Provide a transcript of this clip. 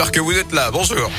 j'espère que vous êtes là. Bonjour.